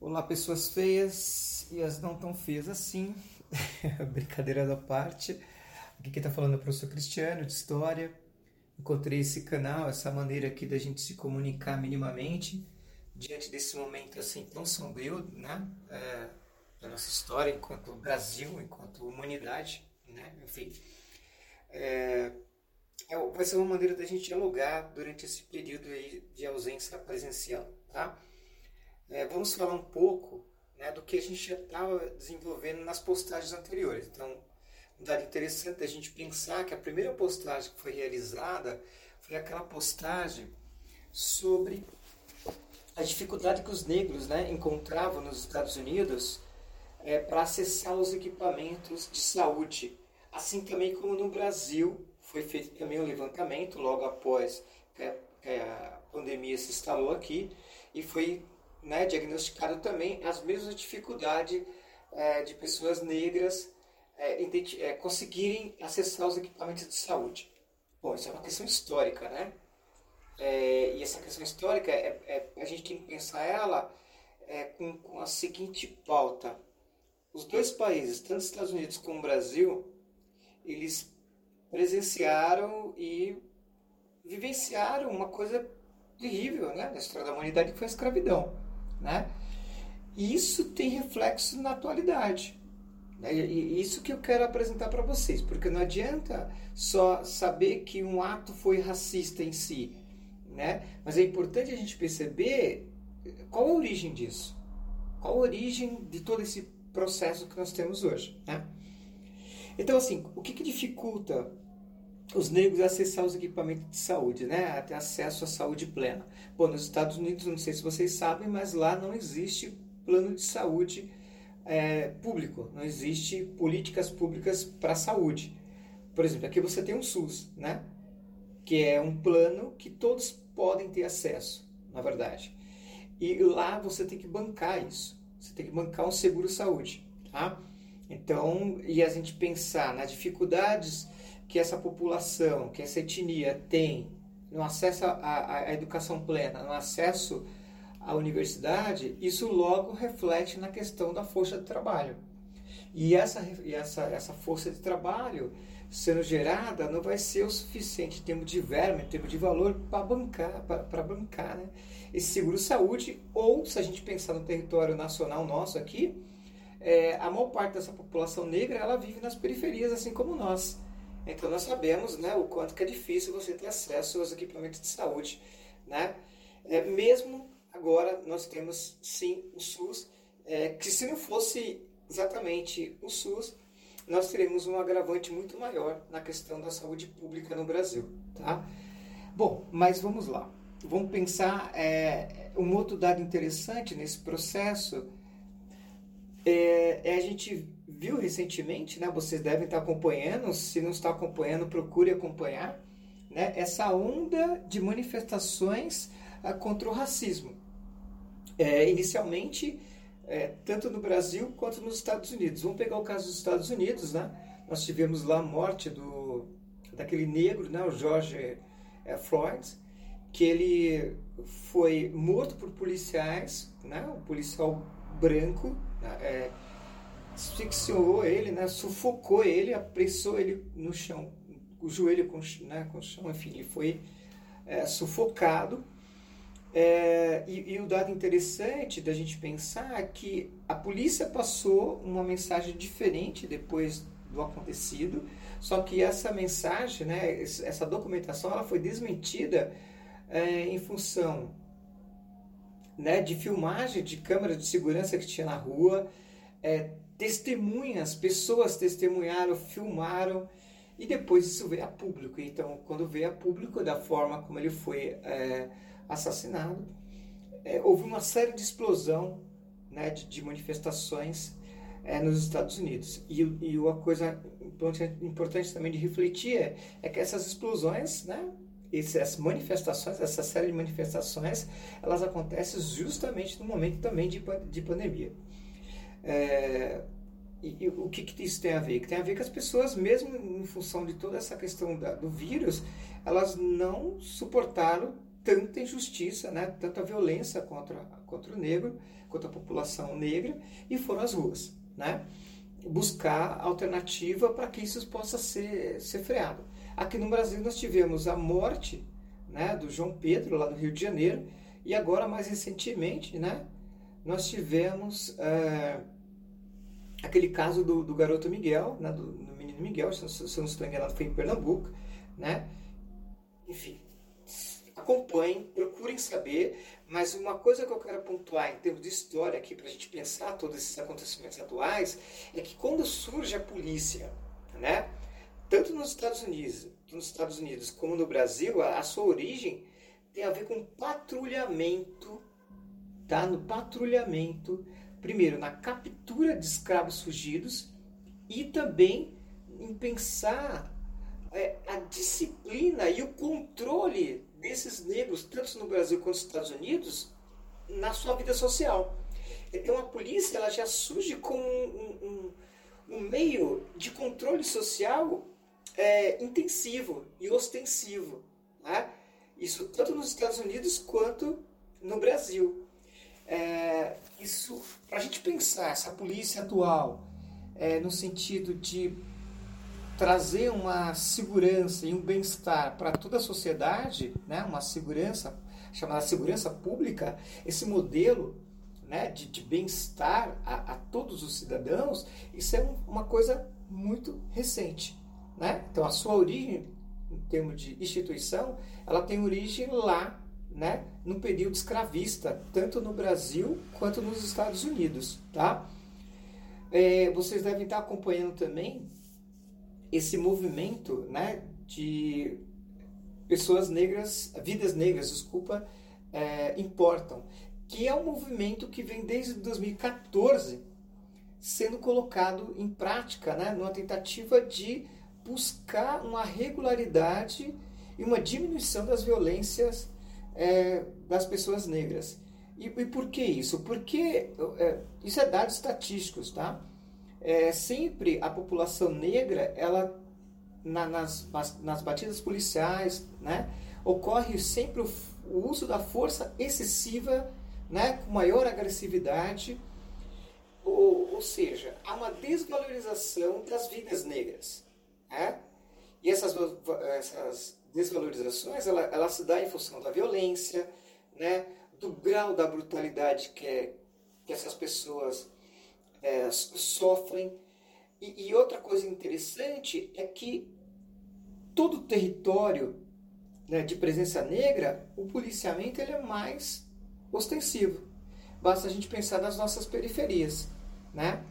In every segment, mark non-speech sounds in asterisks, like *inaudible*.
Olá, pessoas feias e as não tão feias assim. *laughs* Brincadeira da parte. Aqui quem está falando é o professor Cristiano, de História. Encontrei esse canal, essa maneira aqui da gente se comunicar minimamente diante desse momento assim tão sombrio, né? É, da nossa história enquanto Brasil, enquanto humanidade, né? Enfim. É, é, vai ser uma maneira da gente dialogar durante esse período aí de ausência presencial, tá? É, vamos falar um pouco né, do que a gente já estava desenvolvendo nas postagens anteriores. Então, um dado interessante a gente pensar que a primeira postagem que foi realizada foi aquela postagem sobre a dificuldade que os negros né, encontravam nos Estados Unidos é, para acessar os equipamentos de saúde. Assim também como no Brasil foi feito também um levantamento logo após que a pandemia se instalou aqui e foi né, diagnosticado também as mesmas dificuldades é, de pessoas negras é, é, conseguirem acessar os equipamentos de saúde. Bom, isso é uma questão histórica, né? É, e essa questão histórica, é, é, a gente tem que pensar ela com, com a seguinte pauta. Os dois países, tanto os Estados Unidos como o Brasil, eles presenciaram e vivenciaram uma coisa terrível né, na história da humanidade, que foi a escravidão. Né? E isso tem reflexo na atualidade. Né? E isso que eu quero apresentar para vocês, porque não adianta só saber que um ato foi racista em si, né? mas é importante a gente perceber qual a origem disso, qual a origem de todo esse processo que nós temos hoje. Né? Então, assim, o que, que dificulta os negros acessar os equipamentos de saúde, né? Até acesso à saúde plena. Bom, nos Estados Unidos, não sei se vocês sabem, mas lá não existe plano de saúde é, público, não existe políticas públicas para saúde. Por exemplo, aqui você tem um SUS, né? Que é um plano que todos podem ter acesso, na verdade. E lá você tem que bancar isso. Você tem que bancar um seguro saúde, tá? Então, e a gente pensar nas dificuldades que essa população, que essa etnia tem no acesso à, educação plena, no acesso à universidade, isso logo reflete na questão da força de trabalho. E essa, e essa, essa força de trabalho sendo gerada não vai ser o suficiente em termos de verme, em termos de valor para bancar, para bancar né? esse seguro-saúde, ou se a gente pensar no território nacional nosso aqui, é, a maior parte dessa população negra ela vive nas periferias, assim como nós. Então nós sabemos né, o quanto que é difícil você ter acesso aos equipamentos de saúde. Né? É, mesmo agora nós temos sim o SUS, é, que se não fosse exatamente o SUS, nós teremos um agravante muito maior na questão da saúde pública no Brasil. Tá? Bom, mas vamos lá. Vamos pensar é, um outro dado interessante nesse processo é, é a gente viu recentemente, né? Vocês devem estar acompanhando. Se não está acompanhando, procure acompanhar. Né? Essa onda de manifestações ah, contra o racismo. É, inicialmente, é, tanto no Brasil quanto nos Estados Unidos. Vamos pegar o caso dos Estados Unidos, né? Nós tivemos lá a morte do daquele negro, né? O George é, Floyd, que ele foi morto por policiais, né? Um policial branco, né? Asfixiou ele, né, sufocou ele, apressou ele no chão, o joelho com, né, com o chão, enfim, ele foi é, sufocado. É, e, e, o dado interessante da gente pensar é que a polícia passou uma mensagem diferente depois do acontecido, só que essa mensagem, né, essa documentação, ela foi desmentida é, em função né, de filmagem de câmera de segurança que tinha na rua, é, testemunhas, pessoas testemunharam, filmaram e depois isso veio a público. Então, quando veio a público da forma como ele foi é, assassinado, é, houve uma série de explosão né, de, de manifestações é, nos Estados Unidos. E, e uma coisa importante também de refletir é, é que essas explosões, né, essas manifestações, essa série de manifestações, elas acontecem justamente no momento também de, de pandemia. É, e, e, o que, que, isso tem a ver? Que tem a ver que as pessoas, mesmo em função de toda essa questão da, do vírus, elas não suportaram tanta injustiça, né, tanta violência contra, contra o negro, contra a população negra, e foram às ruas, né, buscar alternativa para que isso possa ser, ser freado. Aqui no Brasil nós tivemos a morte né, do João Pedro, lá no Rio de Janeiro, e agora, mais recentemente, né, nós tivemos é, aquele caso do, do garoto Miguel, né, do, do, menino Miguel, se, se eu não estou enganado, foi em Pernambuco, né? Enfim, acompanhem, procurem saber, mas uma coisa que eu quero pontuar em termos de história aqui, para a gente pensar todos esses acontecimentos atuais, é que quando surge a polícia, né? Tanto nos Estados Unidos, nos Estados Unidos como no Brasil, a, a sua origem tem a ver com patrulhamento, tá? No patrulhamento primeiro, na captura de escravos fugidos e também em pensar é, a disciplina e o controle desses negros, tanto no Brasil quanto nos Estados Unidos, na sua vida social. Então a polícia ela já surge como um, um, um meio de controle social é, intensivo e ostensivo. Né? Isso tanto nos Estados Unidos quanto no Brasil. É, isso, para a gente pensar essa polícia atual, é, no sentido de trazer uma segurança e um bem-estar para toda a sociedade, né, uma segurança chamada segurança pública, esse modelo né, de, de bem-estar a, a, todos os cidadãos, isso é um, uma coisa muito recente. Né? Então, a sua origem, em termos de instituição, ela tem origem lá né, no período escravista, tanto no Brasil quanto nos Estados Unidos. Tá? É, vocês devem estar acompanhando também esse movimento né, de pessoas negras, vidas negras, desculpa, é, importam, que é um movimento que vem desde 2014 sendo colocado em prática, né, numa tentativa de buscar uma regularidade e uma diminuição das violências é, das pessoas negras. E, e, por que isso? Porque é, isso é dados estatísticos, tá? É, sempre a população negra, ela na, nas, nas batidas policiais, né, ocorre sempre o, o uso da força excessiva, né, com maior agressividade, ou, ou seja, há uma desvalorização das vidas negras. Essas, essas desvalorizações, ela, ela se dá em função da violência, né, do grau da brutalidade que, é, que essas pessoas é, sofrem. E, e, outra coisa interessante é que todo território né, de presença negra, o policiamento ele é mais ostensivo. Basta a gente pensar nas nossas periferias. Né?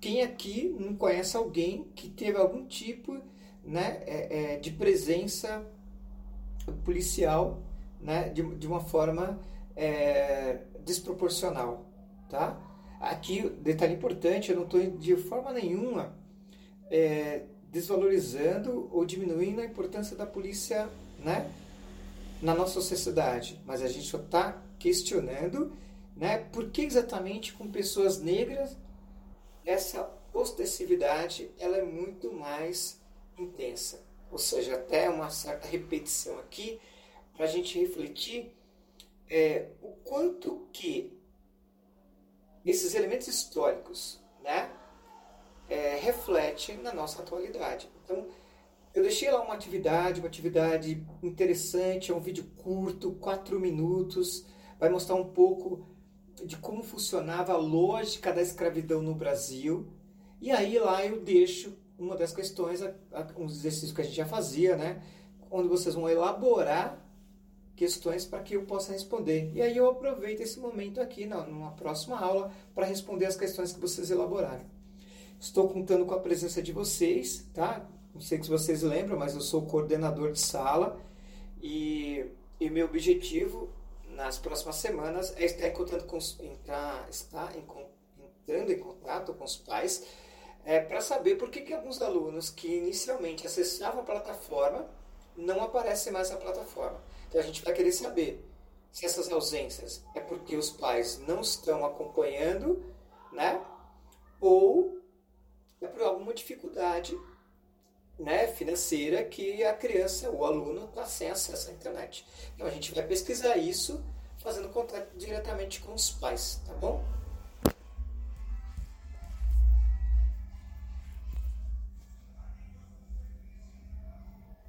Quem aqui não conhece alguém que teve algum tipo né, é, é, de presença policial né, de, de uma forma é, desproporcional. Tá? Aqui, detalhe importante, eu não estou de forma nenhuma é, desvalorizando ou diminuindo a importância da polícia né, na nossa sociedade, mas a gente só está questionando né, por que exatamente com pessoas negras essa ostensividade ela é muito mais intensa. Ou seja, até uma certa repetição aqui para a gente refletir é, o quanto que esses elementos históricos né, é, refletem na nossa atualidade. Então, eu deixei lá uma atividade, uma atividade interessante, é um vídeo curto, quatro minutos, vai mostrar um pouco de como funcionava a lógica da escravidão no Brasil. E aí lá eu deixo uma das questões, uns exercícios que a gente já fazia, né? Onde vocês vão elaborar questões para que eu possa responder. E aí eu aproveito esse momento aqui, numa próxima aula, para responder as questões que vocês elaboraram. Estou contando com a presença de vocês, tá? Não sei se vocês lembram, mas eu sou coordenador de sala e, e meu objetivo nas próximas semanas é estar, com, entrar, estar em, entrando em contato com os pais é, para saber por que, que alguns alunos que inicialmente acessavam a plataforma não aparecem mais na plataforma. Então a gente vai querer saber se essas ausências é porque os pais não estão acompanhando, né? Ou é por alguma dificuldade né, financeira que a criança, o aluno, está sem acesso à internet. Então a gente vai pesquisar isso fazendo contato diretamente com os pais, tá bom?